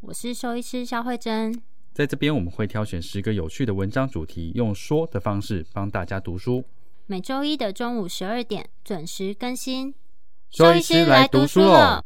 我是兽医师肖慧珍，在这边我们会挑选十个有趣的文章主题，用说的方式帮大家读书。每周一的中午十二点准时更新。兽医师来读书了。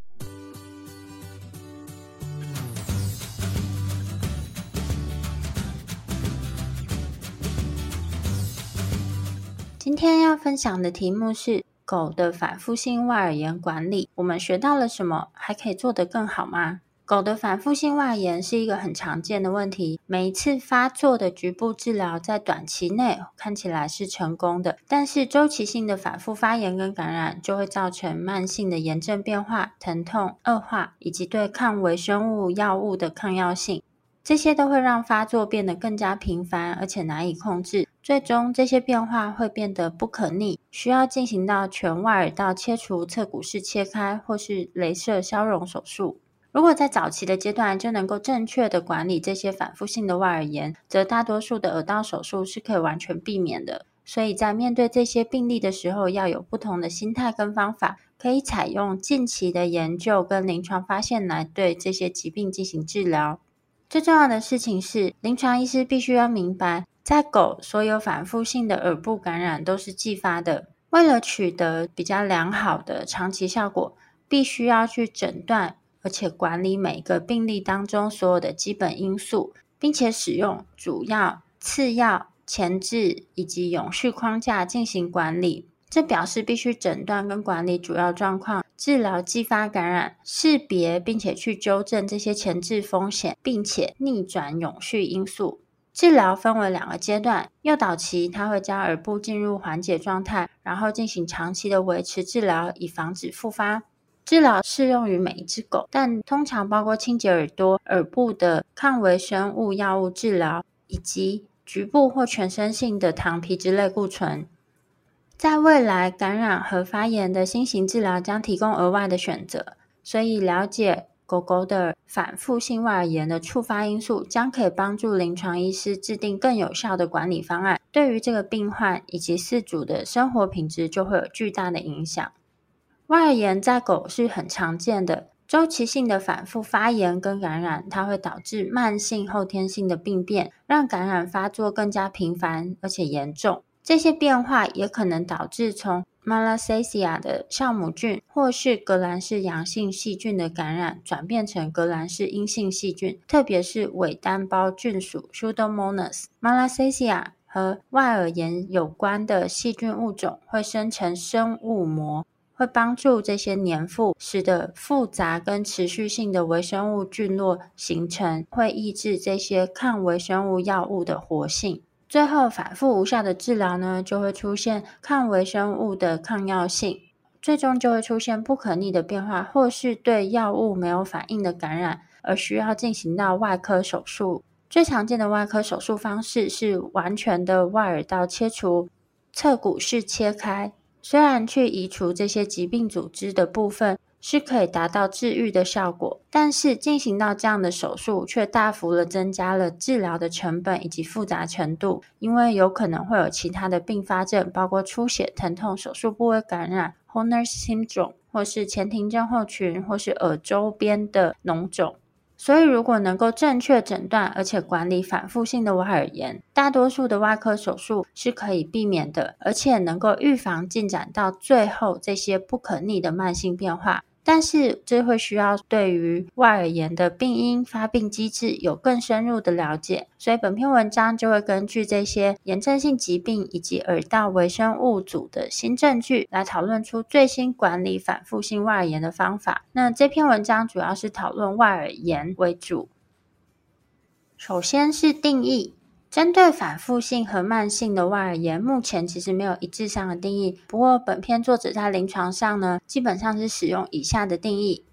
今天要分享的题目是狗的反复性外耳炎管理。我们学到了什么？还可以做得更好吗？狗的反复性外炎是一个很常见的问题。每一次发作的局部治疗在短期内看起来是成功的，但是周期性的反复发炎跟感染就会造成慢性的炎症变化、疼痛恶化，以及对抗微生物药物的抗药性。这些都会让发作变得更加频繁，而且难以控制。最终，这些变化会变得不可逆，需要进行到全外耳道切除、侧骨式切开或是镭射消融手术。如果在早期的阶段就能够正确的管理这些反复性的外耳炎，则大多数的耳道手术是可以完全避免的。所以在面对这些病例的时候，要有不同的心态跟方法，可以采用近期的研究跟临床发现来对这些疾病进行治疗。最重要的事情是，临床医师必须要明白，在狗所有反复性的耳部感染都是继发的。为了取得比较良好的长期效果，必须要去诊断。而且管理每个病例当中所有的基本因素，并且使用主要、次要、前置以及永续框架进行管理。这表示必须诊断跟管理主要状况，治疗继发感染，识别并且去纠正这些前置风险，并且逆转永续因素。治疗分为两个阶段，诱导期它会将耳部进入缓解状态，然后进行长期的维持治疗，以防止复发。治疗适用于每一只狗，但通常包括清洁耳朵、耳部的抗微生物药物治疗，以及局部或全身性的糖皮质类固醇。在未来，感染和发炎的新型治疗将提供额外的选择，所以了解狗狗的反复性外耳炎的触发因素，将可以帮助临床医师制定更有效的管理方案。对于这个病患以及饲主的生活品质，就会有巨大的影响。外耳炎在狗是很常见的，周期性的反复发炎跟感染，它会导致慢性后天性的病变，让感染发作更加频繁而且严重。这些变化也可能导致从 Malassezia 的酵母菌或是革兰氏阳性细菌的感染，转变成革兰氏阴性细菌，特别是尾单胞菌属 Pseudomonas。Malassezia 和外耳炎有关的细菌物种会生成生物膜。会帮助这些黏附，使得复杂跟持续性的微生物菌落形成，会抑制这些抗微生物药物的活性。最后，反复无效的治疗呢，就会出现抗微生物的抗药性，最终就会出现不可逆的变化，或是对药物没有反应的感染，而需要进行到外科手术。最常见的外科手术方式是完全的外耳道切除，侧骨式切开。虽然去移除这些疾病组织的部分是可以达到治愈的效果，但是进行到这样的手术却大幅的增加了治疗的成本以及复杂程度，因为有可能会有其他的并发症，包括出血、疼痛、手术部位感染、Horner syndrome，或是前庭症候群，或是耳周边的脓肿。所以，如果能够正确诊断，而且管理反复性的外耳炎，大多数的外科手术是可以避免的，而且能够预防进展到最后这些不可逆的慢性变化。但是，这会需要对于外耳炎的病因、发病机制有更深入的了解。所以，本篇文章就会根据这些炎症性疾病以及耳道微生物组的新证据，来讨论出最新管理反复性外耳炎的方法。那这篇文章主要是讨论外耳炎为主。首先是定义。针对反复性和慢性的外耳炎，目前其实没有一致上的定义。不过，本篇作者在临床上呢，基本上是使用以下的定义：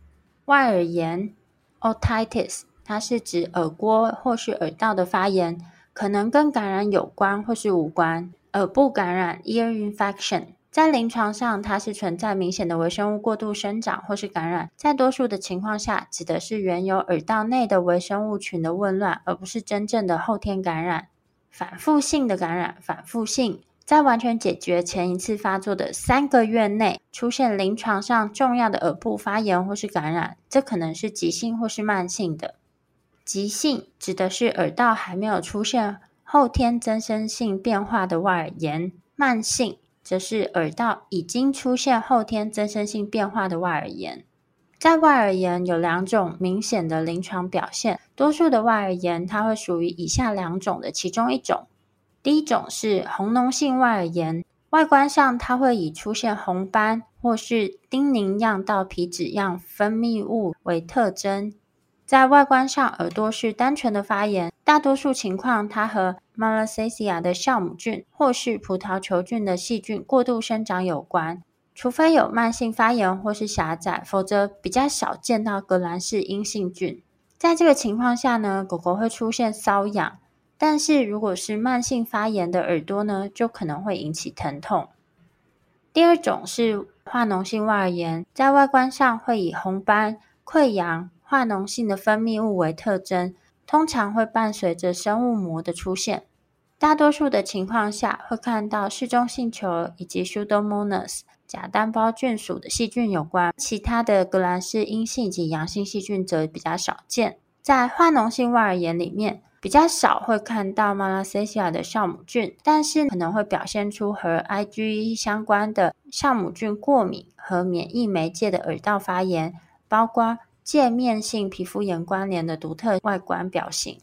外耳炎 （otitis） 它是指耳郭或是耳道的发炎，可能跟感染有关或是无关。耳部感染 （ear infection） 在临床上，它是存在明显的微生物过度生长或是感染，在多数的情况下，指的是原有耳道内的微生物群的紊乱，而不是真正的后天感染。反复性的感染，反复性。在完全解决前一次发作的三个月内，出现临床上重要的耳部发炎或是感染，这可能是急性或是慢性的。急性指的是耳道还没有出现后天增生性变化的外耳炎，慢性则是耳道已经出现后天增生性变化的外耳炎。在外耳炎有两种明显的临床表现，多数的外耳炎它会属于以下两种的其中一种。第一种是红脓性外耳炎，外观上它会以出现红斑或是叮咛样到皮脂样分泌物为特征。在外观上，耳朵是单纯的发炎，大多数情况它和 Malassezia 的酵母菌或是葡萄球菌的细菌过度生长有关。除非有慢性发炎或是狭窄，否则比较少见到革兰氏阴性菌。在这个情况下呢，狗狗会出现瘙痒。但是，如果是慢性发炎的耳朵呢，就可能会引起疼痛。第二种是化脓性外耳炎，在外观上会以红斑、溃疡、化脓性的分泌物为特征，通常会伴随着生物膜的出现。大多数的情况下，会看到嗜中性球以及 Pseudomonas 假单胞菌属的细菌有关，其他的革兰氏阴性以及阳性细菌则比较少见。在化脓性外耳炎里面，比较少会看到 Malassezia 的酵母菌，但是可能会表现出和 IgE 相关的酵母菌过敏和免疫媒介的耳道发炎，包括界面性皮肤炎关联的独特外观表型。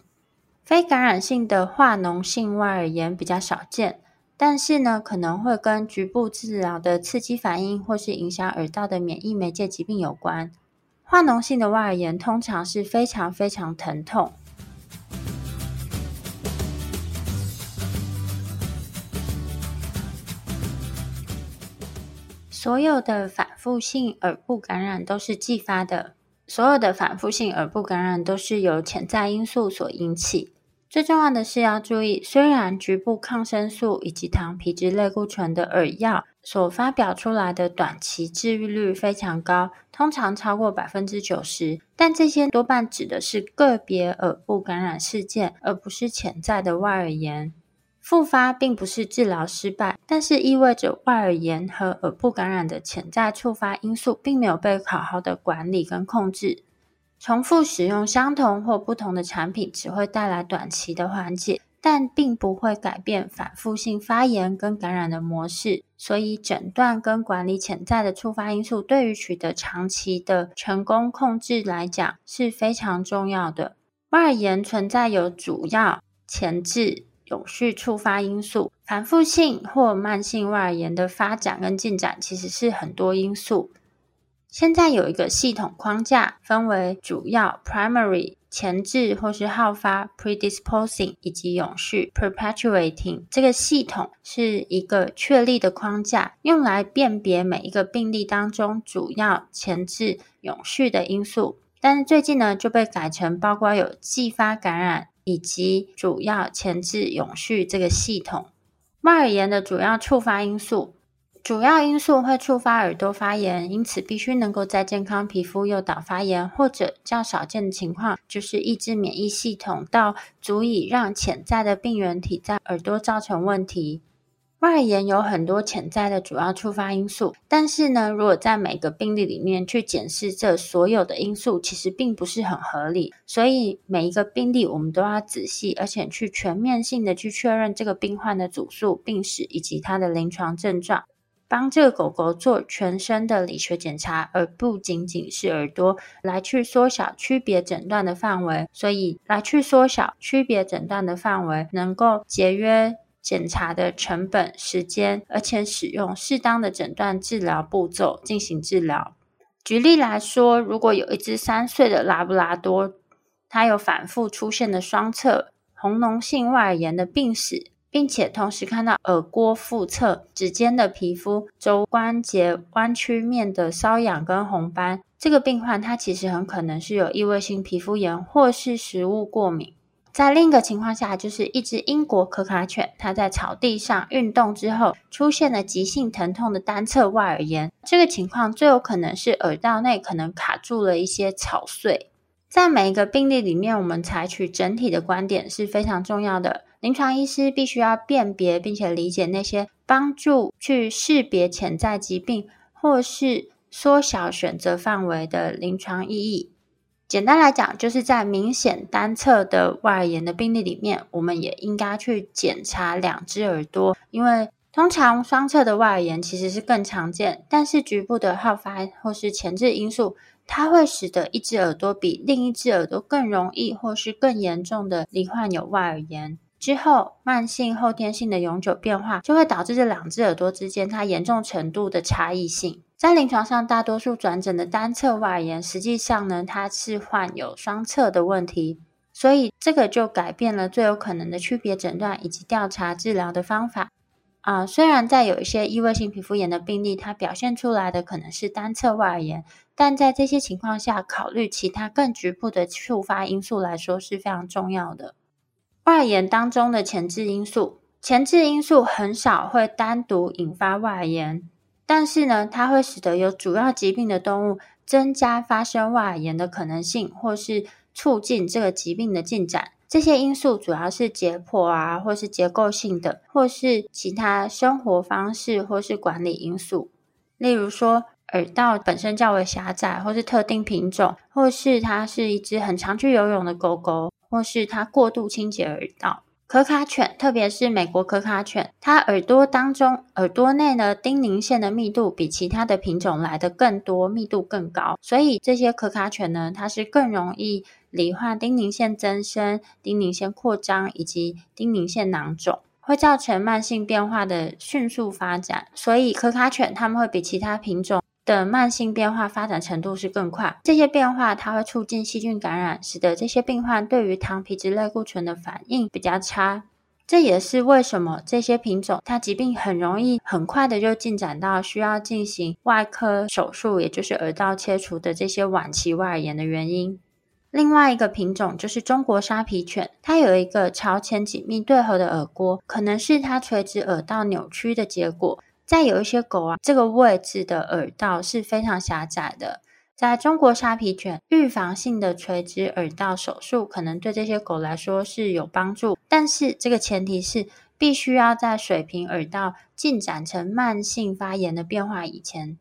非感染性的化脓性外耳炎比较少见，但是呢，可能会跟局部治疗的刺激反应或是影响耳道的免疫媒介疾病有关。化脓性的外耳炎通常是非常非常疼痛。所有的反复性耳部感染都是继发的，所有的反复性耳部感染都是由潜在因素所引起。最重要的是要注意，虽然局部抗生素以及糖皮质类固醇的耳药所发表出来的短期治愈率非常高，通常超过百分之九十，但这些多半指的是个别耳部感染事件，而不是潜在的外耳炎。复发并不是治疗失败，但是意味着外耳炎和耳部感染的潜在触发因素并没有被好好的管理跟控制。重复使用相同或不同的产品只会带来短期的缓解，但并不会改变反复性发炎跟感染的模式。所以，诊断跟管理潜在的触发因素，对于取得长期的成功控制来讲是非常重要的。外耳炎存在有主要前置。永续触发因素，反复性或慢性外耳炎的发展跟进展其实是很多因素。现在有一个系统框架，分为主要 （primary）、前置或是好发 （predisposing） 以及永续 （perpetuating）。这个系统是一个确立的框架，用来辨别每一个病例当中主要、前置、永续的因素。但是最近呢，就被改成包括有继发感染。以及主要前置永续这个系统，外耳炎的主要触发因素，主要因素会触发耳朵发炎，因此必须能够在健康皮肤诱导发炎，或者较少见的情况就是抑制免疫系统到足以让潜在的病原体在耳朵造成问题。外耳炎有很多潜在的主要触发因素，但是呢，如果在每个病例里面去检视这所有的因素，其实并不是很合理。所以每一个病例我们都要仔细，而且去全面性的去确认这个病患的主诉、病史以及他的临床症状，帮这个狗狗做全身的理学检查，而不仅仅是耳朵，来去缩小区别诊断的范围。所以来去缩小区别诊断的范围，能够节约。检查的成本、时间，而且使用适当的诊断治疗步骤进行治疗。举例来说，如果有一只三岁的拉布拉多，它有反复出现的双侧红脓性外耳炎的病史，并且同时看到耳郭腹侧指尖的皮肤、肘关节弯曲面的瘙痒跟红斑，这个病患他其实很可能是有异位性皮肤炎或是食物过敏。在另一个情况下，就是一只英国可卡犬，它在草地上运动之后出现了急性疼痛的单侧外耳炎。这个情况最有可能是耳道内可能卡住了一些草碎。在每一个病例里面，我们采取整体的观点是非常重要的。临床医师必须要辨别并且理解那些帮助去识别潜在疾病或是缩小选择范围的临床意义。简单来讲，就是在明显单侧的外耳炎的病例里面，我们也应该去检查两只耳朵，因为通常双侧的外耳炎其实是更常见，但是局部的好发或是前置因素，它会使得一只耳朵比另一只耳朵更容易或是更严重的罹患有外耳炎。之后，慢性后天性的永久变化就会导致这两只耳朵之间它严重程度的差异性。在临床上，大多数转诊的单侧外炎，实际上呢，它是患有双侧的问题，所以这个就改变了最有可能的区别诊断以及调查治疗的方法。啊、呃，虽然在有一些异位性皮肤炎的病例，它表现出来的可能是单侧外炎，但在这些情况下，考虑其他更局部的触发因素来说是非常重要的。外炎当中的前置因素，前置因素很少会单独引发外炎。但是呢，它会使得有主要疾病的动物增加发生外耳炎的可能性，或是促进这个疾病的进展。这些因素主要是解剖啊，或是结构性的，或是其他生活方式或是管理因素。例如说，耳道本身较为狭窄，或是特定品种，或是它是一只很常去游泳的狗狗，或是它过度清洁耳道。可卡犬，特别是美国可卡犬，它耳朵当中耳朵内的丁宁线的密度比其他的品种来得更多，密度更高，所以这些可卡犬呢，它是更容易罹患丁宁线增生、丁宁线扩张以及丁宁线囊肿，会造成慢性变化的迅速发展，所以可卡犬它们会比其他品种。的慢性变化发展程度是更快，这些变化它会促进细菌感染，使得这些病患对于糖皮质类固醇的反应比较差。这也是为什么这些品种它疾病很容易很快的就进展到需要进行外科手术，也就是耳道切除的这些晚期外耳炎的原因。另外一个品种就是中国沙皮犬，它有一个朝前紧密对合的耳郭，可能是它垂直耳道扭曲的结果。在有一些狗啊，这个位置的耳道是非常狭窄的。在中国沙皮犬，预防性的垂直耳道手术可能对这些狗来说是有帮助，但是这个前提是必须要在水平耳道进展成慢性发炎的变化以前。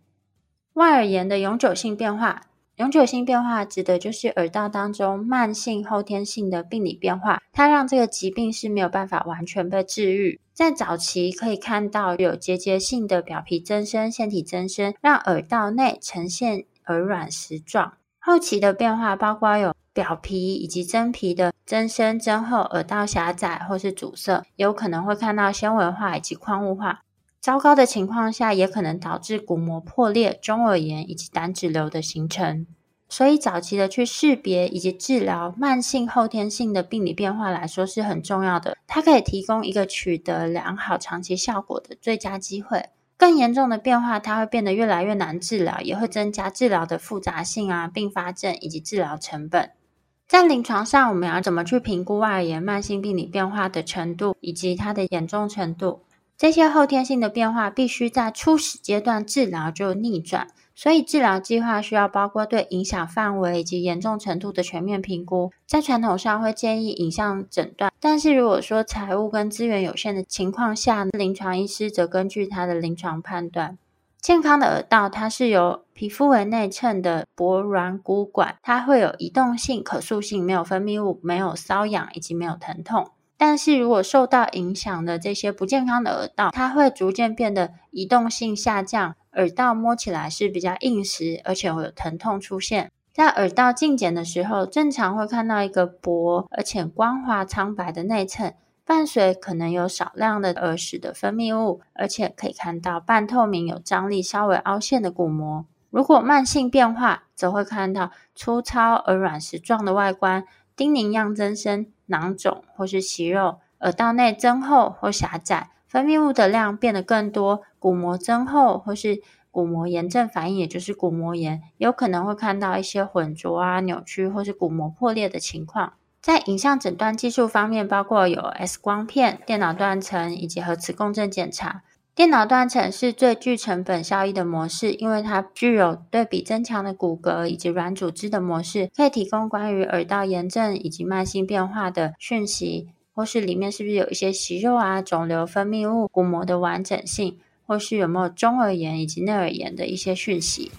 外耳炎的永久性变化。永久性变化指的就是耳道当中慢性后天性的病理变化，它让这个疾病是没有办法完全被治愈。在早期可以看到有结节性的表皮增生、腺体增生，让耳道内呈现耳软石状。后期的变化包括有表皮以及真皮的增生、增厚、耳道狭窄或是阻塞，有可能会看到纤维化以及矿物化。糟糕的情况下，也可能导致鼓膜破裂、中耳炎以及胆脂瘤的形成。所以，早期的去识别以及治疗慢性后天性的病理变化来说是很重要的。它可以提供一个取得良好长期效果的最佳机会。更严重的变化，它会变得越来越难治疗，也会增加治疗的复杂性啊、并发症以及治疗成本。在临床上，我们要怎么去评估外耳炎慢性病理变化的程度以及它的严重程度？这些后天性的变化必须在初始阶段治疗就逆转，所以治疗计划需要包括对影响范围以及严重程度的全面评估。在传统上会建议影像诊断，但是如果说财务跟资源有限的情况下，临床医师则根据他的临床判断。健康的耳道它是由皮肤为内衬的薄软骨管，它会有移动性、可塑性，没有分泌物，没有瘙痒以及没有疼痛。但是如果受到影响的这些不健康的耳道，它会逐渐变得移动性下降，耳道摸起来是比较硬实，而且会有疼痛出现。在耳道镜检的时候，正常会看到一个薄而且光滑苍白的内衬，伴随可能有少量的耳屎的分泌物，而且可以看到半透明、有张力、稍微凹陷的鼓膜。如果慢性变化，则会看到粗糙而软石状的外观，丁宁样增生。囊肿或是息肉，耳道内增厚或狭窄，分泌物的量变得更多，鼓膜增厚或是鼓膜炎症反应，也就是鼓膜炎，有可能会看到一些混浊啊、扭曲或是鼓膜破裂的情况。在影像诊断技术方面，包括有 X 光片、电脑断层以及核磁共振检查。电脑断层是最具成本效益的模式，因为它具有对比增强的骨骼以及软组织的模式，可以提供关于耳道炎症以及慢性变化的讯息，或是里面是不是有一些息肉啊、肿瘤分泌物、鼓膜的完整性，或是有没有中耳炎以及内耳炎的一些讯息。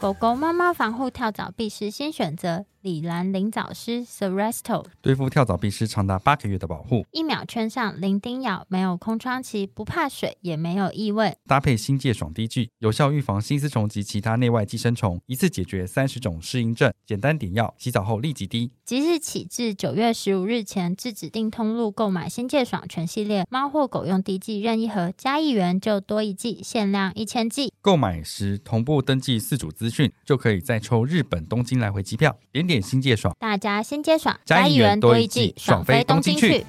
狗狗、猫猫防护跳蚤壁虱新选择。李兰灵藻虱 Seresto 对付跳蚤必须长达八个月的保护，一秒圈上零叮咬，没有空窗期，不怕水，也没有异味。搭配新界爽滴剂，有效预防新丝虫及其他内外寄生虫，一次解决三十种适应症。简单点药，洗澡后立即滴。即日起至九月十五日前，至指定通路购买新界爽全系列猫或狗用滴剂任意盒，加一元就多一剂，限量一千剂。购买时同步登记四组资讯，就可以再抽日本东京来回机票。点点新界爽，大家新界爽，加一元多一季，爽飞东京去。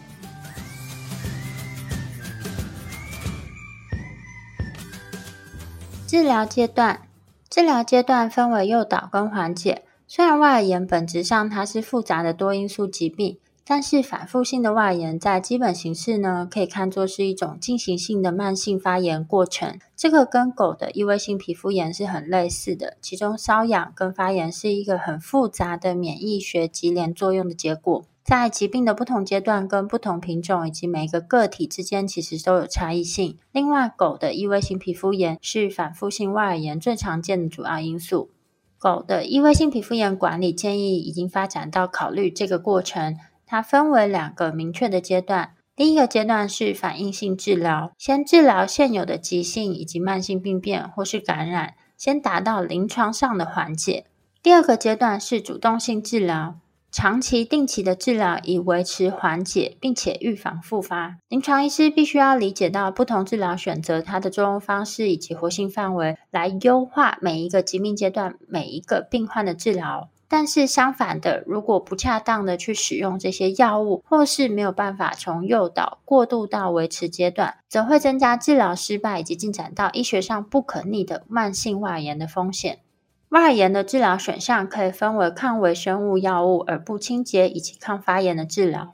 治疗阶段，治疗阶段分为诱导跟缓解。虽然外耳炎本质上它是复杂的多因素疾病。但是反复性的外耳炎在基本形式呢，可以看作是一种进行性的慢性发炎过程。这个跟狗的异位性皮肤炎是很类似的，其中瘙痒跟发炎是一个很复杂的免疫学级联作用的结果。在疾病的不同阶段跟不同品种以及每一个个体之间，其实都有差异性。另外，狗的异位性皮肤炎是反复性外耳炎最常见的主要因素。狗的异位性皮肤炎管理建议已经发展到考虑这个过程。它分为两个明确的阶段，第一个阶段是反应性治疗，先治疗现有的急性以及慢性病变或是感染，先达到临床上的缓解。第二个阶段是主动性治疗，长期定期的治疗以维持缓解，并且预防复发。临床医师必须要理解到不同治疗选择它的作用方式以及活性范围，来优化每一个疾病阶段每一个病患的治疗。但是相反的，如果不恰当的去使用这些药物，或是没有办法从诱导过渡到维持阶段，则会增加治疗失败以及进展到医学上不可逆的慢性外耳炎的风险。外耳炎的治疗选项可以分为抗微生物药物、耳部清洁以及抗发炎的治疗。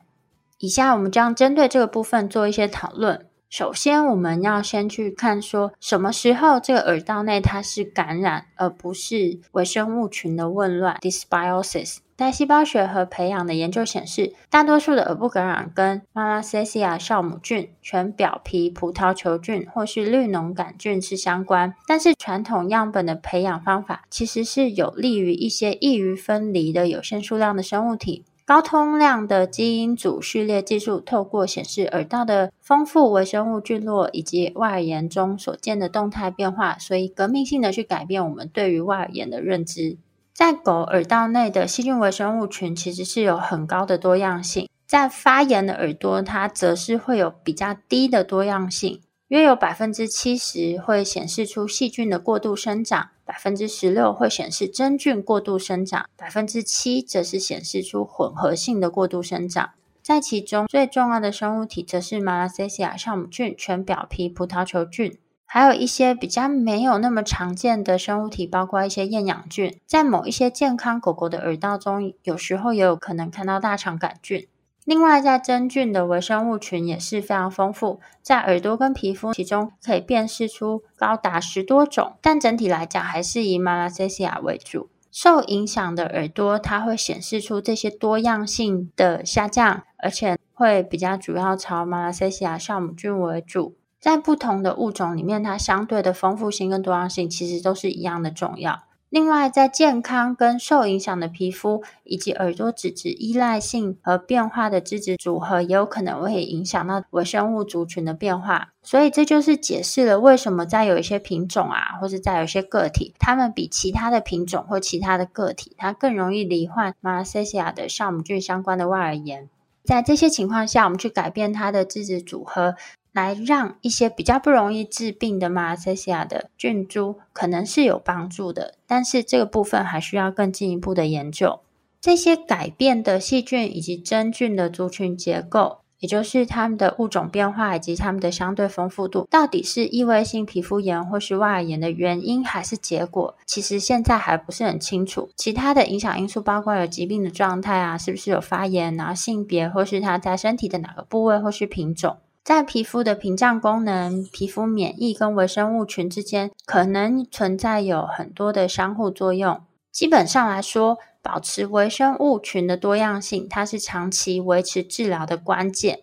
以下我们将针对这个部分做一些讨论。首先，我们要先去看说什么时候这个耳道内它是感染，而不是微生物群的紊乱 （dysbiosis）。在细胞学和培养的研究显示，大多数的耳部感染跟 m a l a s s i a 酵母菌、全表皮葡萄球菌或是绿脓杆菌是相关。但是，传统样本的培养方法其实是有利于一些易于分离的有限数量的生物体。高通量的基因组序列技术，透过显示耳道的丰富微生物聚落以及外耳炎中所见的动态变化，所以革命性的去改变我们对于外耳炎的认知。在狗耳道内的细菌微生物群其实是有很高的多样性，在发炎的耳朵，它则是会有比较低的多样性。约有百分之七十会显示出细菌的过度生长，百分之十六会显示真菌过度生长，百分之七则是显示出混合性的过度生长。在其中最重要的生物体则是 Malassezia 酵母菌、全表皮葡萄球菌，还有一些比较没有那么常见的生物体，包括一些厌氧菌。在某一些健康狗狗的耳道中，有时候也有可能看到大肠杆菌。另外，在真菌的微生物群也是非常丰富，在耳朵跟皮肤其中可以辨识出高达十多种，但整体来讲还是以 m a l a s i a 为主。受影响的耳朵，它会显示出这些多样性的下降，而且会比较主要朝 m a l a s i a 酵母菌为主。在不同的物种里面，它相对的丰富性跟多样性其实都是一样的重要。另外，在健康跟受影响的皮肤，以及耳朵脂质依赖性和变化的脂质组合，也有可能会影响到微生物族群的变化。所以，这就是解释了为什么在有一些品种啊，或者在有一些个体，它们比其他的品种或其他的个体，它更容易罹患 Malassezia 的酵母菌相关的外耳炎。在这些情况下，我们去改变它的脂质组合。来让一些比较不容易致病的马来西亚的菌株可能是有帮助的，但是这个部分还需要更进一步的研究。这些改变的细菌以及真菌的族群结构，也就是它们的物种变化以及它们的相对丰富度，到底是异位性皮肤炎或是外耳炎的原因还是结果？其实现在还不是很清楚。其他的影响因素包括有疾病的状态啊，是不是有发炎，然后性别或是它在身体的哪个部位或是品种。在皮肤的屏障功能、皮肤免疫跟微生物群之间，可能存在有很多的相互作用。基本上来说，保持微生物群的多样性，它是长期维持治疗的关键。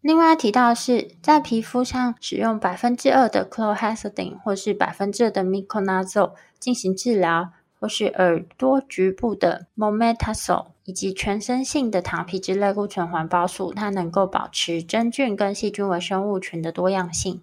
另外提到的是，在皮肤上使用百分之二的 c l o h e x i d i n e 或是百分之二的 miconazole 进行治疗。或是耳朵局部的 mometasone 以及全身性的糖皮质类固醇环孢素，它能够保持真菌跟细菌微生物群的多样性。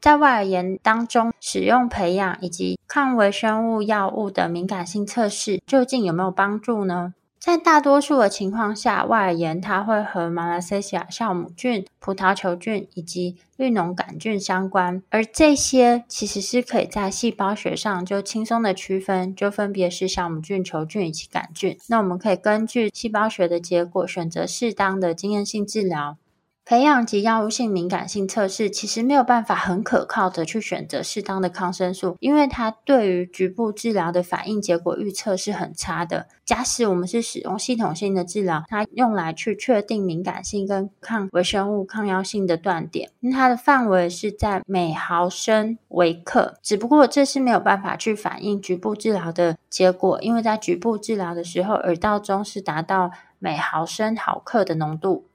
在外耳炎当中，使用培养以及抗微生物药物的敏感性测试，究竟有没有帮助呢？在大多数的情况下，外耳炎它会和马来西亚酵母菌、葡萄球菌以及绿脓杆菌相关，而这些其实是可以在细胞学上就轻松的区分，就分别是酵母菌、球菌以及杆菌。那我们可以根据细胞学的结果，选择适当的经验性治疗。培养及药物性敏感性测试其实没有办法很可靠的去选择适当的抗生素，因为它对于局部治疗的反应结果预测是很差的。假使我们是使用系统性的治疗，它用来去确定敏感性跟抗微生物抗药性的断点，那它的范围是在每毫升微克，只不过这是没有办法去反映局部治疗的结果，因为在局部治疗的时候，耳道中是达到每毫升毫克的浓度。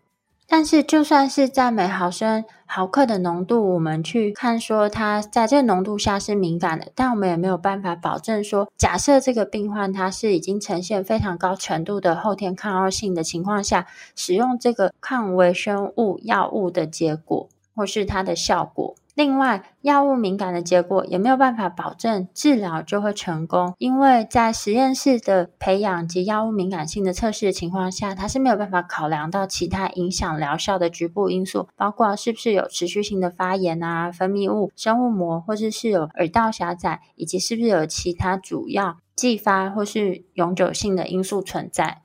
但是，就算是在每毫升毫克的浓度，我们去看说它在这个浓度下是敏感的，但我们也没有办法保证说，假设这个病患他是已经呈现非常高程度的后天抗药性的情况下，使用这个抗微生物药物的结果，或是它的效果。另外，药物敏感的结果也没有办法保证治疗就会成功，因为在实验室的培养及药物敏感性的测试的情况下，它是没有办法考量到其他影响疗效的局部因素，包括是不是有持续性的发炎啊、分泌物、生物膜，或者是有耳道狭窄，以及是不是有其他主要继发或是永久性的因素存在。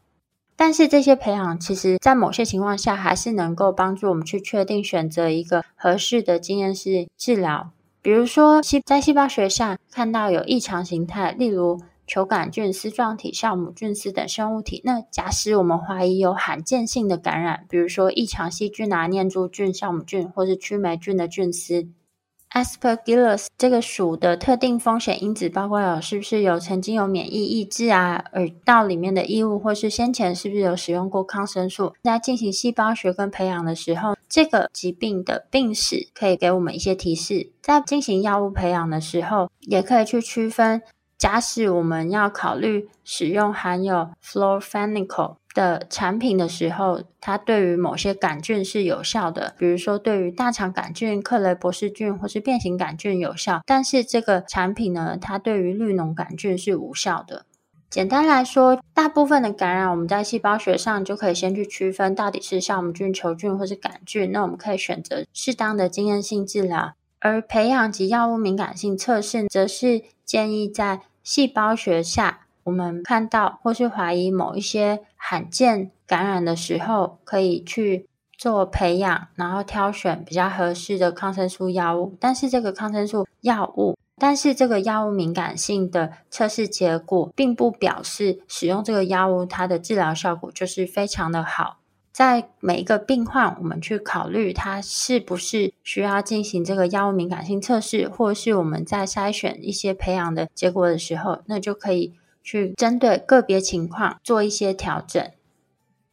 但是这些培养，其实在某些情况下，还是能够帮助我们去确定选择一个合适的经验式治疗。比如说，细在细胞学上看到有异常形态，例如球杆菌、丝状体、酵母菌丝等生物体。那假使我们怀疑有罕见性的感染，比如说异常细菌啊、念珠菌、酵母菌或是曲霉菌的菌丝。Aspergillus 这个属的特定风险因子包括有是不是有曾经有免疫抑制啊，耳道里面的异物，或是先前是不是有使用过抗生素。在进行细胞学跟培养的时候，这个疾病的病史可以给我们一些提示。在进行药物培养的时候，也可以去区分。假使我们要考虑使用含有 florfenicol 的产品的时候，它对于某些杆菌是有效的，比如说对于大肠杆菌、克雷伯氏菌或是变形杆菌有效。但是这个产品呢，它对于绿脓杆菌是无效的。简单来说，大部分的感染，我们在细胞学上就可以先去区分到底是酵母菌、球菌或是杆菌。那我们可以选择适当的经验性治疗，而培养及药物敏感性测试，则是建议在细胞学下。我们看到或是怀疑某一些罕见感染的时候，可以去做培养，然后挑选比较合适的抗生素药物。但是这个抗生素药物，但是这个药物敏感性的测试结果，并不表示使用这个药物它的治疗效果就是非常的好。在每一个病患，我们去考虑他是不是需要进行这个药物敏感性测试，或是我们在筛选一些培养的结果的时候，那就可以。去针对个别情况做一些调整，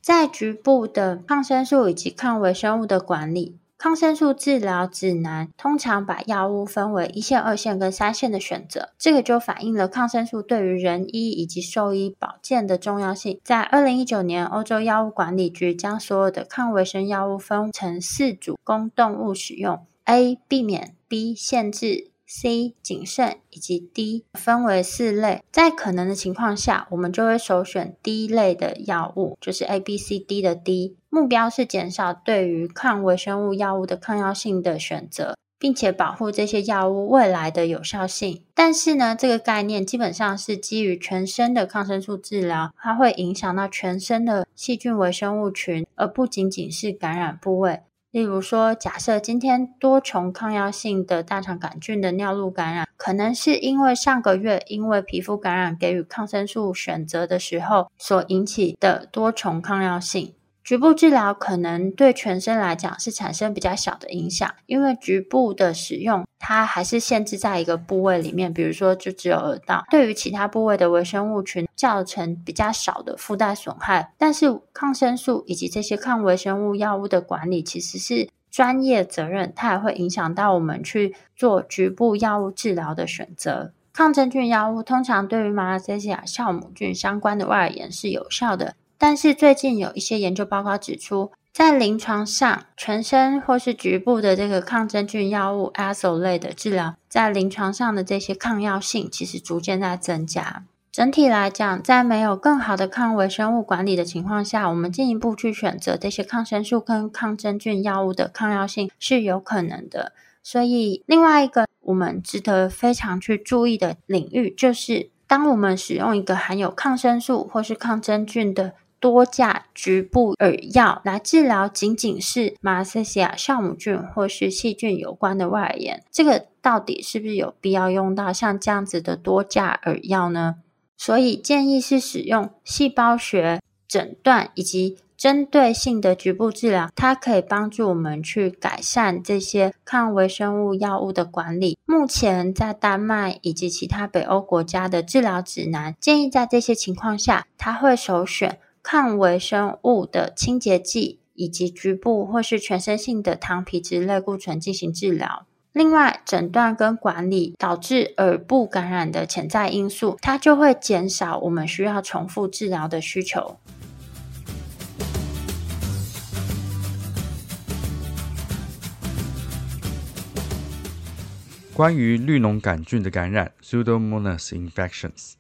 在局部的抗生素以及抗微生物的管理，抗生素治疗指南通常把药物分为一线、二线跟三线的选择，这个就反映了抗生素对于人医以及兽医保健的重要性。在二零一九年，欧洲药物管理局将所有的抗微生药物分成四组供动物使用：A. 避免；B. 限制 C 谨慎以及 D 分为四类，在可能的情况下，我们就会首选 D 类的药物，就是 A、B、C、D 的 D，目标是减少对于抗微生物药物的抗药性的选择，并且保护这些药物未来的有效性。但是呢，这个概念基本上是基于全身的抗生素治疗，它会影响到全身的细菌微生物群，而不仅仅是感染部位。例如说，假设今天多重抗药性的大肠杆菌的尿路感染，可能是因为上个月因为皮肤感染给予抗生素选择的时候所引起的多重抗药性。局部治疗可能对全身来讲是产生比较小的影响，因为局部的使用它还是限制在一个部位里面，比如说就只有耳道，对于其他部位的微生物群造成比较少的附带损害。但是抗生素以及这些抗微生物药物的管理其实是专业责任，它也会影响到我们去做局部药物治疗的选择。抗真菌药物通常对于马拉西亚酵母菌相关的外耳炎是有效的。但是最近有一些研究报告指出，在临床上，全身或是局部的这个抗真菌药物 azo 类的治疗，在临床上的这些抗药性其实逐渐在增加。整体来讲，在没有更好的抗微生物管理的情况下，我们进一步去选择这些抗生素跟抗真菌药物的抗药性是有可能的。所以，另外一个我们值得非常去注意的领域，就是当我们使用一个含有抗生素或是抗真菌的多价局部耳药来治疗仅仅是马来西亚酵母菌或是细菌有关的外耳炎，这个到底是不是有必要用到像这样子的多价耳药呢？所以建议是使用细胞学诊断以及针对性的局部治疗，它可以帮助我们去改善这些抗微生物药物的管理。目前在丹麦以及其他北欧国家的治疗指南建议，在这些情况下，它会首选。抗微生物的清洁剂，以及局部或是全身性的糖皮质类固醇进行治疗。另外，诊断跟管理导致耳部感染的潜在因素，它就会减少我们需要重复治疗的需求。关于绿脓杆菌的感染 （Pseudomonas infections），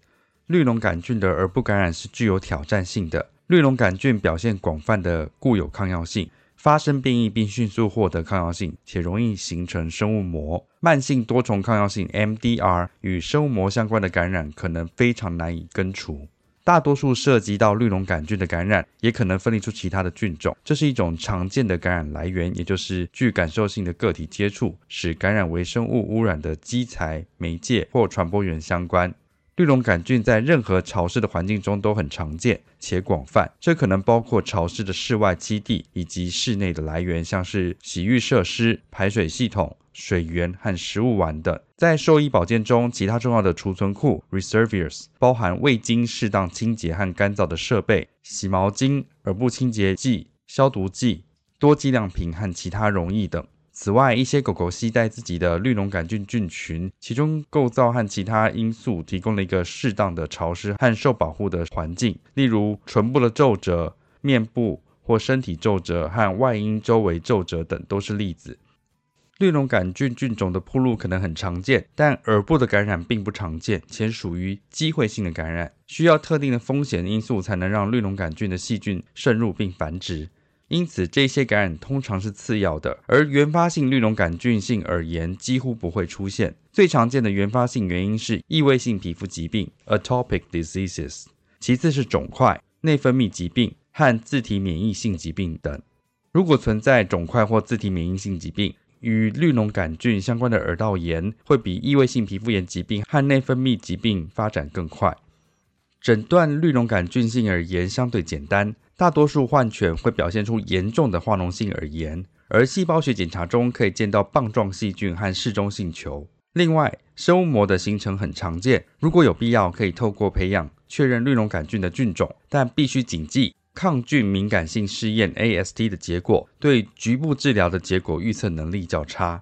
绿脓杆菌的耳部感染是具有挑战性的。绿脓杆菌表现广泛的固有抗药性，发生变异并迅速获得抗药性，且容易形成生物膜。慢性多重抗药性 （MDR） 与生物膜相关的感染可能非常难以根除。大多数涉及到绿脓杆菌的感染，也可能分离出其他的菌种。这是一种常见的感染来源，也就是具感受性的个体接触，使感染微生物污染的基材、媒介或传播源相关。绿脓杆菌在任何潮湿的环境中都很常见且广泛，这可能包括潮湿的室外基地以及室内的来源，像是洗浴设施、排水系统、水源和食物碗等。在兽医保健中，其他重要的储存库 （reservoirs） 包含未经适当清洁和干燥的设备、洗毛巾、耳部清洁剂、消毒剂、多剂量瓶和其他溶液等。此外，一些狗狗携带自己的绿脓杆菌菌群，其中构造和其他因素提供了一个适当的潮湿和受保护的环境，例如唇部的皱褶、面部或身体皱褶和外阴周围皱褶等都是例子。绿脓杆菌菌种的铺路可能很常见，但耳部的感染并不常见，且属于机会性的感染，需要特定的风险因素才能让绿脓杆菌的细菌渗入并繁殖。因此，这些感染通常是次要的，而原发性绿脓杆菌性耳炎几乎不会出现。最常见的原发性原因是异位性皮肤疾病 （atopic diseases），其次是肿块、内分泌疾病和自体免疫性疾病等。如果存在肿块或自体免疫性疾病，与绿脓杆菌相关的耳道炎会比异位性皮肤炎疾病和内分泌疾病发展更快。诊断绿脓杆菌性耳炎相对简单。大多数患犬会表现出严重的化脓性耳炎，而细胞学检查中可以见到棒状细菌和嗜中性球。另外，生物膜的形成很常见，如果有必要，可以透过培养确认绿脓杆菌的菌种，但必须谨记抗菌敏感性试验 AST 的结果对局部治疗的结果预测能力较差。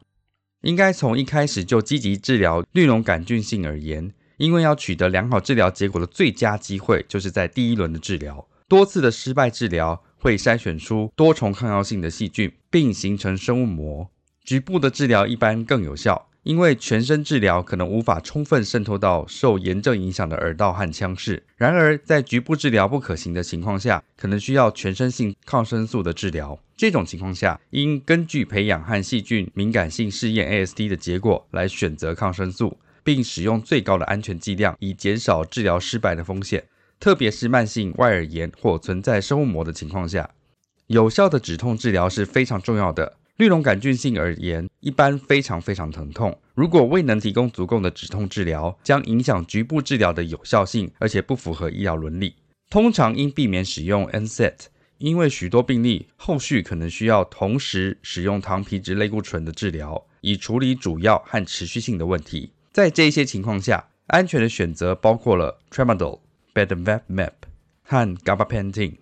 应该从一开始就积极治疗绿脓杆菌性耳炎，因为要取得良好治疗结果的最佳机会就是在第一轮的治疗。多次的失败治疗会筛选出多重抗药性的细菌，并形成生物膜。局部的治疗一般更有效，因为全身治疗可能无法充分渗透到受炎症影响的耳道和腔室。然而，在局部治疗不可行的情况下，可能需要全身性抗生素的治疗。这种情况下，应根据培养和细菌敏感性试验 AST 的结果来选择抗生素，并使用最高的安全剂量，以减少治疗失败的风险。特别是慢性外耳炎或存在生物膜的情况下，有效的止痛治疗是非常重要的。绿脓杆菌性耳炎一般非常非常疼痛，如果未能提供足够的止痛治疗，将影响局部治疗的有效性，而且不符合医疗伦理。通常应避免使用 NSAID，因为许多病例后续可能需要同时使用糖皮质类固醇的治疗，以处理主要和持续性的问题。在这些情况下，安全的选择包括了 Tramadol、Bevacizumab 和 Gabapentin。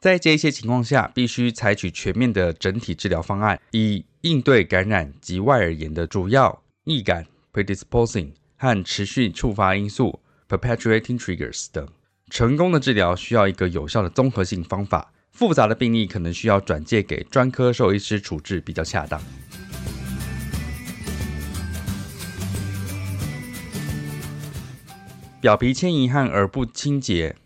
在这些情况下，必须采取全面的整体治疗方案，以应对感染及外耳炎的主要易感 （predisposing） 和持续触发因素 （perpetuating triggers） 等。成功的治疗需要一个有效的综合性方法，复杂的病例可能需要转介给专科兽医师处置比较恰当。表皮迁移和耳部清洁。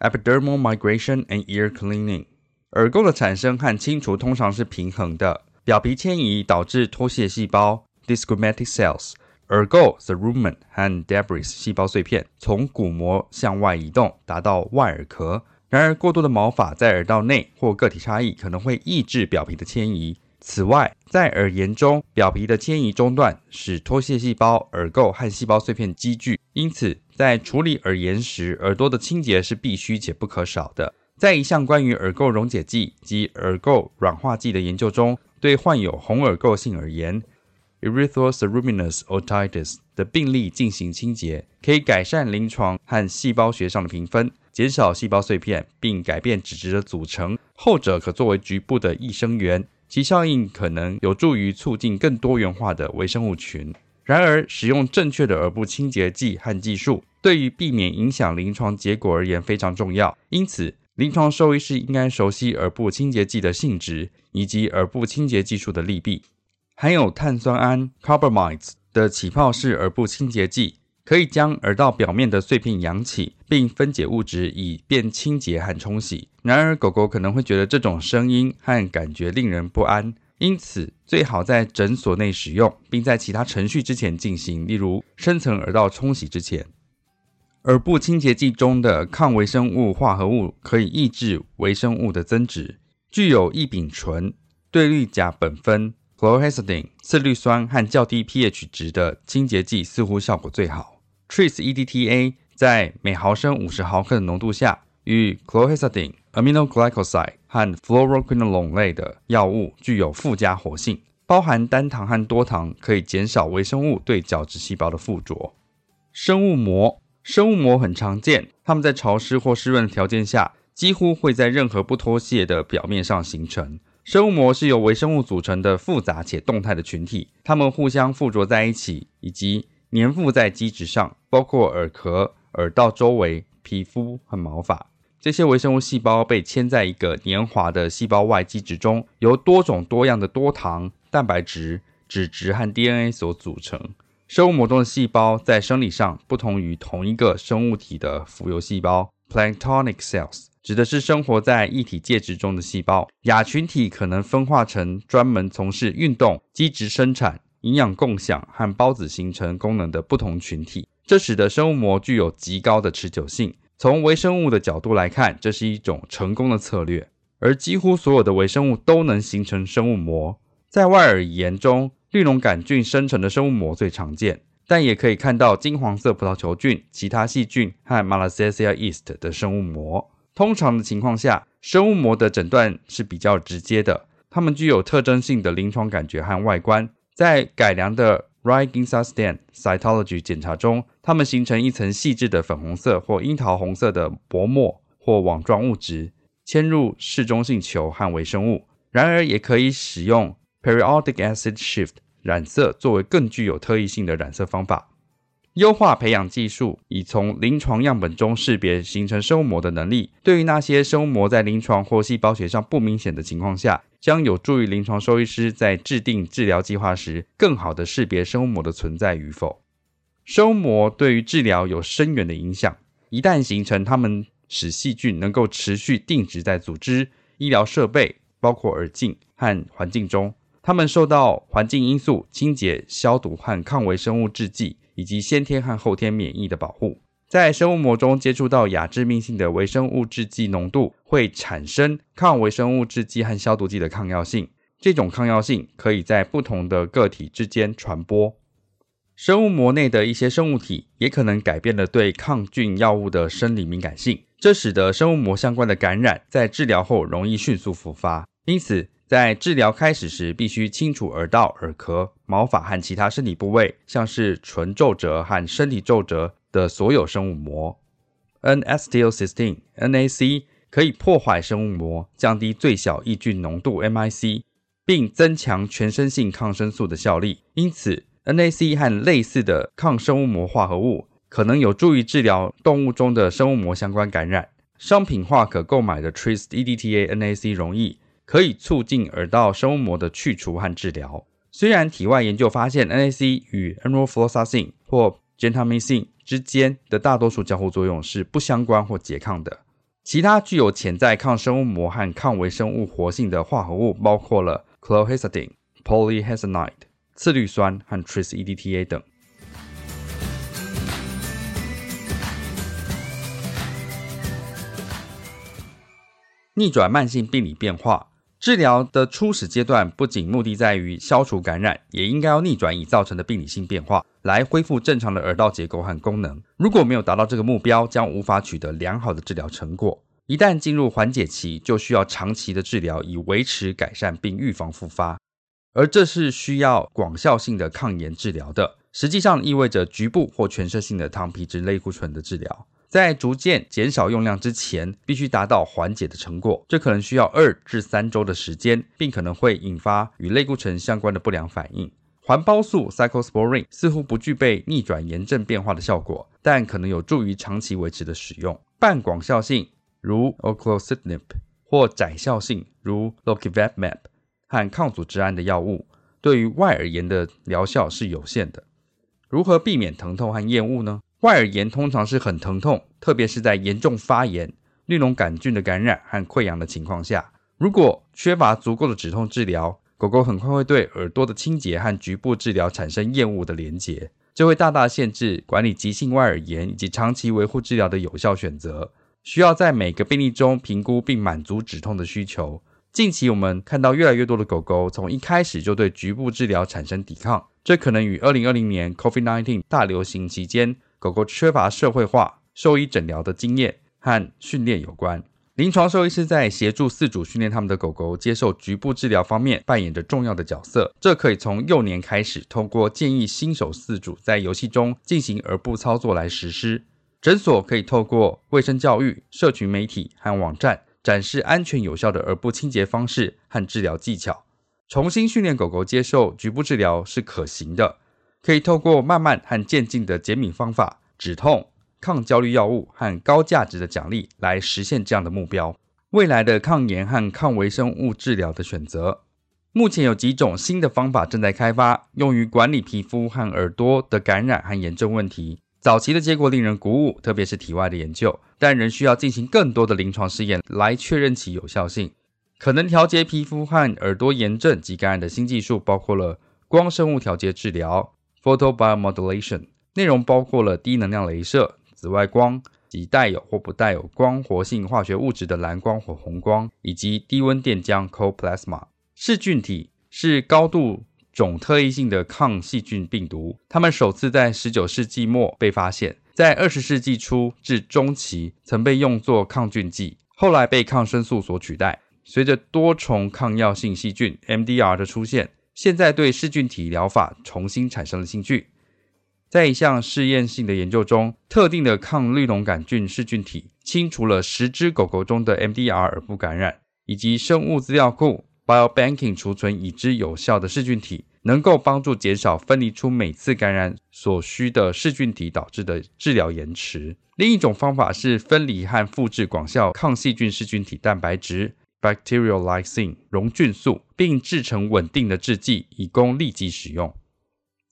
Epidermal migration and ear cleaning，耳垢的产生和清除通常是平衡的。表皮迁移导致脱屑细胞 （desquamatic cells）、耳垢 （cerumen） 和 debris（ 细胞碎片）从鼓膜向外移动，达到外耳壳。然而，过多的毛发在耳道内或个体差异可能会抑制表皮的迁移。此外，在耳炎中，表皮的迁移中断，使脱屑细胞、耳垢和细胞碎片积聚。因此，在处理耳炎时，耳朵的清洁是必须且不可少的。在一项关于耳垢溶解剂及耳垢软化剂的研究中，对患有红耳垢性耳炎 （erythroceruminous otitis） 的病例进行清洁，可以改善临床和细胞学上的评分，减少细胞碎片，并改变脂质的组成。后者可作为局部的益生元。其效应可能有助于促进更多元化的微生物群。然而，使用正确的耳部清洁剂和技术，对于避免影响临床结果而言非常重要。因此，临床兽医师应该熟悉耳部清洁剂的性质以及耳部清洁技术的利弊。含有碳酸铵 （carbamides） 的起泡式耳部清洁剂。可以将耳道表面的碎片扬起，并分解物质以便清洁和冲洗。然而，狗狗可能会觉得这种声音和感觉令人不安，因此最好在诊所内使用，并在其他程序之前进行，例如深层耳道冲洗之前。耳部清洁剂中的抗微生物化合物可以抑制微生物的增殖。具有异丙醇、对氯甲苯酚、chlorhexidine、次氯酸和较低 pH 值的清洁剂似乎效果最好。Tris EDTA 在每毫升五十毫克的浓度下，与 chlorhexidine、aminoglycoside 和 fluoroquinolone 类的药物具有附加活性，包含单糖和多糖，可以减少微生物对角质细胞的附着。生物膜，生物膜很常见，它们在潮湿或湿润的条件下，几乎会在任何不脱屑的表面上形成。生物膜是由微生物组成的复杂且动态的群体，它们互相附着在一起，以及粘附在基质上，包括耳壳、耳道周围、皮肤和毛发。这些微生物细胞被嵌在一个黏滑的细胞外基质中，由多种多样的多糖、蛋白质、脂质和 DNA 所组成。生物膜中的细胞在生理上不同于同一个生物体的浮游细胞 （planktonic cells），指的是生活在液体介质中的细胞。亚群体可能分化成专门从事运动、基质生产。营养共享和孢子形成功能的不同群体，这使得生物膜具有极高的持久性。从微生物的角度来看，这是一种成功的策略。而几乎所有的微生物都能形成生物膜。在外耳炎中，绿脓杆菌生成的生物膜最常见，但也可以看到金黄色葡萄球菌、其他细菌和 Malassezia yeast 的生物膜。通常的情况下，生物膜的诊断是比较直接的，它们具有特征性的临床感觉和外观。在改良的 Wright-Ginzstein cytology 检查中，它们形成一层细致的粉红色或樱桃红色的薄膜或网状物质，嵌入嗜中性球和微生物。然而，也可以使用 periodic acid shift 染色作为更具有特异性的染色方法。优化培养技术，以从临床样本中识别形成生物膜的能力。对于那些生物膜在临床或细胞学上不明显的情况下，将有助于临床兽医师在制定治疗计划时，更好地识别生物膜的存在与否。生物膜对于治疗有深远的影响，一旦形成，它们使细菌能够持续定植在组织、医疗设备，包括耳镜和环境中。它们受到环境因素、清洁、消毒和抗微生物制剂。以及先天和后天免疫的保护，在生物膜中接触到亚致命性的微生物制剂浓度，会产生抗微生物制剂和消毒剂的抗药性。这种抗药性可以在不同的个体之间传播。生物膜内的一些生物体也可能改变了对抗菌药物的生理敏感性，这使得生物膜相关的感染在治疗后容易迅速复发。因此，在治疗开始时，必须清除耳道、耳壳、毛发和其他身体部位，像是唇皱褶和身体皱褶的所有生物膜。N-acetylcysteine（NAC） 可以破坏生物膜，降低最小抑菌浓度 （MIC），并增强全身性抗生素的效力。因此，NAC 和类似的抗生物膜化合物可能有助于治疗动物中的生物膜相关感染。商品化可购买的 Tris EDTA NAC 溶液。可以促进耳道生物膜的去除和治疗。虽然体外研究发现 NAC 与 Enrofloxacin 或 Gentamicin 之间的大多数交互作用是不相关或拮抗的，其他具有潜在抗生物膜和抗微生物活性的化合物包括了 Chlorhexidine、Polyhexanide、次氯酸和 Tris EDTA 等。逆转慢性病理变化。治疗的初始阶段不仅目的在于消除感染，也应该要逆转已造成的病理性变化，来恢复正常的耳道结构和功能。如果没有达到这个目标，将无法取得良好的治疗成果。一旦进入缓解期，就需要长期的治疗以维持改善并预防复发，而这是需要广效性的抗炎治疗的。实际上意味着局部或全身性的糖皮质类固醇的治疗。在逐渐减少用量之前，必须达到缓解的成果，这可能需要二至三周的时间，并可能会引发与类固醇相关的不良反应。环孢素 （Cyclosporine） 似乎不具备逆转炎症变化的效果，但可能有助于长期维持的使用。半广效性如 Oclotinib 或窄效性如 Lokivatimab 和抗组织胺的药物，对于外耳炎的疗效是有限的。如何避免疼痛和厌恶呢？外耳炎通常是很疼痛，特别是在严重发炎、绿脓杆菌的感染和溃疡的情况下。如果缺乏足够的止痛治疗，狗狗很快会对耳朵的清洁和局部治疗产生厌恶的连结，这会大大限制管理急性外耳炎以及长期维护治疗的有效选择。需要在每个病例中评估并满足止痛的需求。近期我们看到越来越多的狗狗从一开始就对局部治疗产生抵抗，这可能与2020年 COVID-19 大流行期间。狗狗缺乏社会化兽医诊疗的经验和训练有关。临床兽医师在协助饲主训练他们的狗狗接受局部治疗方面扮演着重要的角色。这可以从幼年开始，通过建议新手饲主在游戏中进行耳部操作来实施。诊所可以透过卫生教育、社群媒体和网站展示安全有效的耳部清洁方式和治疗技巧。重新训练狗狗接受局部治疗是可行的。可以透过慢慢和渐进的减敏方法、止痛、抗焦虑药物和高价值的奖励来实现这样的目标。未来的抗炎和抗微生物治疗的选择，目前有几种新的方法正在开发，用于管理皮肤和耳朵的感染和炎症问题。早期的结果令人鼓舞，特别是体外的研究，但仍需要进行更多的临床试验来确认其有效性。可能调节皮肤和耳朵炎症及感染的新技术包括了光生物调节治疗。Photobiomodulation 内容包括了低能量镭射、紫外光及带有或不带有光活性化学物质的蓝光或红光，以及低温电浆 Cold Plasma。噬菌体是高度种特异性的抗细菌病毒，它们首次在19世纪末被发现，在20世纪初至中期曾被用作抗菌剂，后来被抗生素所取代。随着多重抗药性细菌 MDR 的出现。现在对噬菌体疗法重新产生了兴趣。在一项试验性的研究中，特定的抗绿脓杆菌噬菌体清除了十只狗狗中的 MDR 耳部感染，以及生物资料库 Biobanking 储存已知有效的噬菌体能够帮助减少分离出每次感染所需的噬菌体导致的治疗延迟。另一种方法是分离和复制广效抗细菌噬菌体蛋白质 Bacterial lysin 溶菌素，并制成稳定的制剂，以供立即使用。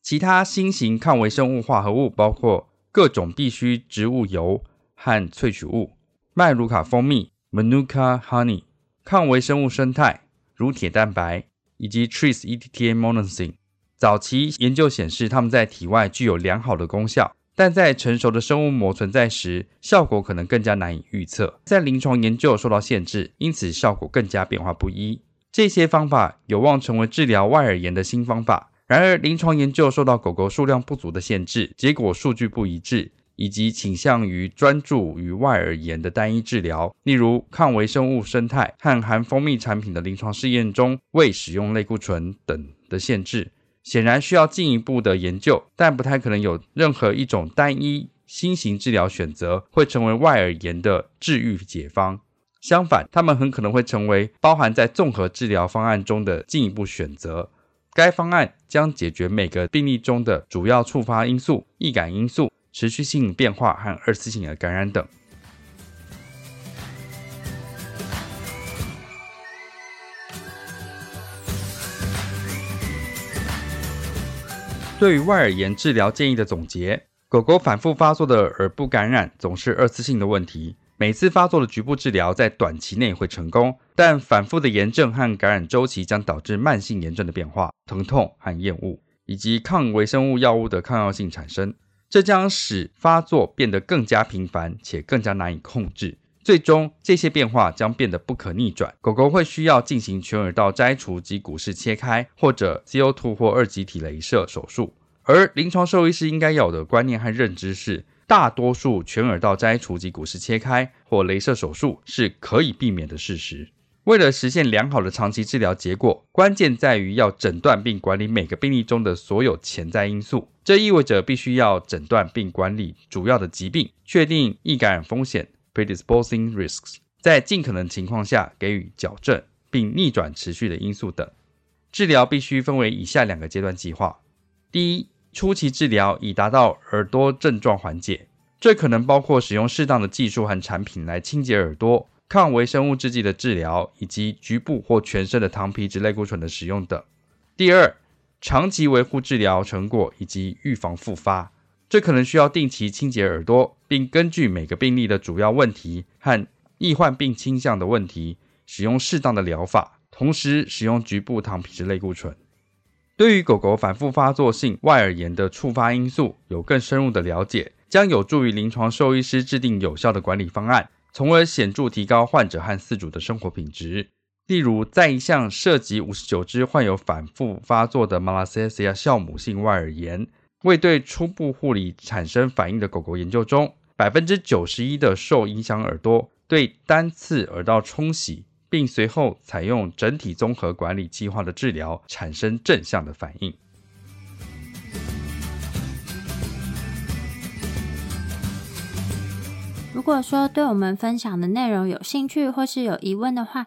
其他新型抗微生物化合物包括各种必需植物油和萃取物、麦卢卡蜂蜜 （Manuka honey）、抗微生物生态如铁蛋白以及 Tris ETTA Monosin。早期研究显示，它们在体外具有良好的功效。但在成熟的生物膜存在时，效果可能更加难以预测。在临床研究受到限制，因此效果更加变化不一。这些方法有望成为治疗外耳炎的新方法。然而，临床研究受到狗狗数量不足的限制，结果数据不一致，以及倾向于专注于外耳炎的单一治疗，例如抗微生物生态和含蜂蜜产品的临床试验中未使用类固醇等的限制。显然需要进一步的研究，但不太可能有任何一种单一新型治疗选择会成为外耳炎的治愈解方。相反，它们很可能会成为包含在综合治疗方案中的进一步选择。该方案将解决每个病例中的主要触发因素、易感因素、持续性变化和二次性的感染等。对于外耳炎治疗建议的总结：狗狗反复发作的耳部感染总是二次性的问题。每次发作的局部治疗在短期内会成功，但反复的炎症和感染周期将导致慢性炎症的变化、疼痛和厌恶，以及抗微生物药物的抗药性产生。这将使发作变得更加频繁且更加难以控制。最终，这些变化将变得不可逆转。狗狗会需要进行全耳道摘除及骨室切开，或者 CO2 或二极体镭射手术。而临床兽医师应该有的观念和认知是，大多数全耳道摘除及骨室切开或镭射手术是可以避免的事实。为了实现良好的长期治疗结果，关键在于要诊断并管理每个病例中的所有潜在因素。这意味着必须要诊断并管理主要的疾病，确定易感染风险。Predisposing risks，在尽可能情况下给予矫正并逆转持续的因素等。治疗必须分为以下两个阶段计划：第一，初期治疗以达到耳朵症状缓解，这可能包括使用适当的技术和产品来清洁耳朵、抗微生物制剂的治疗，以及局部或全身的糖皮质类固醇的使用等。第二，长期维护治疗成果以及预防复发。这可能需要定期清洁耳朵，并根据每个病例的主要问题和易患病倾向的问题，使用适当的疗法，同时使用局部糖皮质类固醇。对于狗狗反复发作性外耳炎的触发因素有更深入的了解，将有助于临床兽医师制定有效的管理方案，从而显著提高患者和饲主的生活品质。例如，在一项涉及五十九只患有反复发作的 Malaysia 酵母性外耳炎。未对初步护理产生反应的狗狗研究中，百分之九十一的受影响耳朵对单次耳道冲洗，并随后采用整体综合管理计划的治疗产生正向的反应。如果说对我们分享的内容有兴趣或是有疑问的话，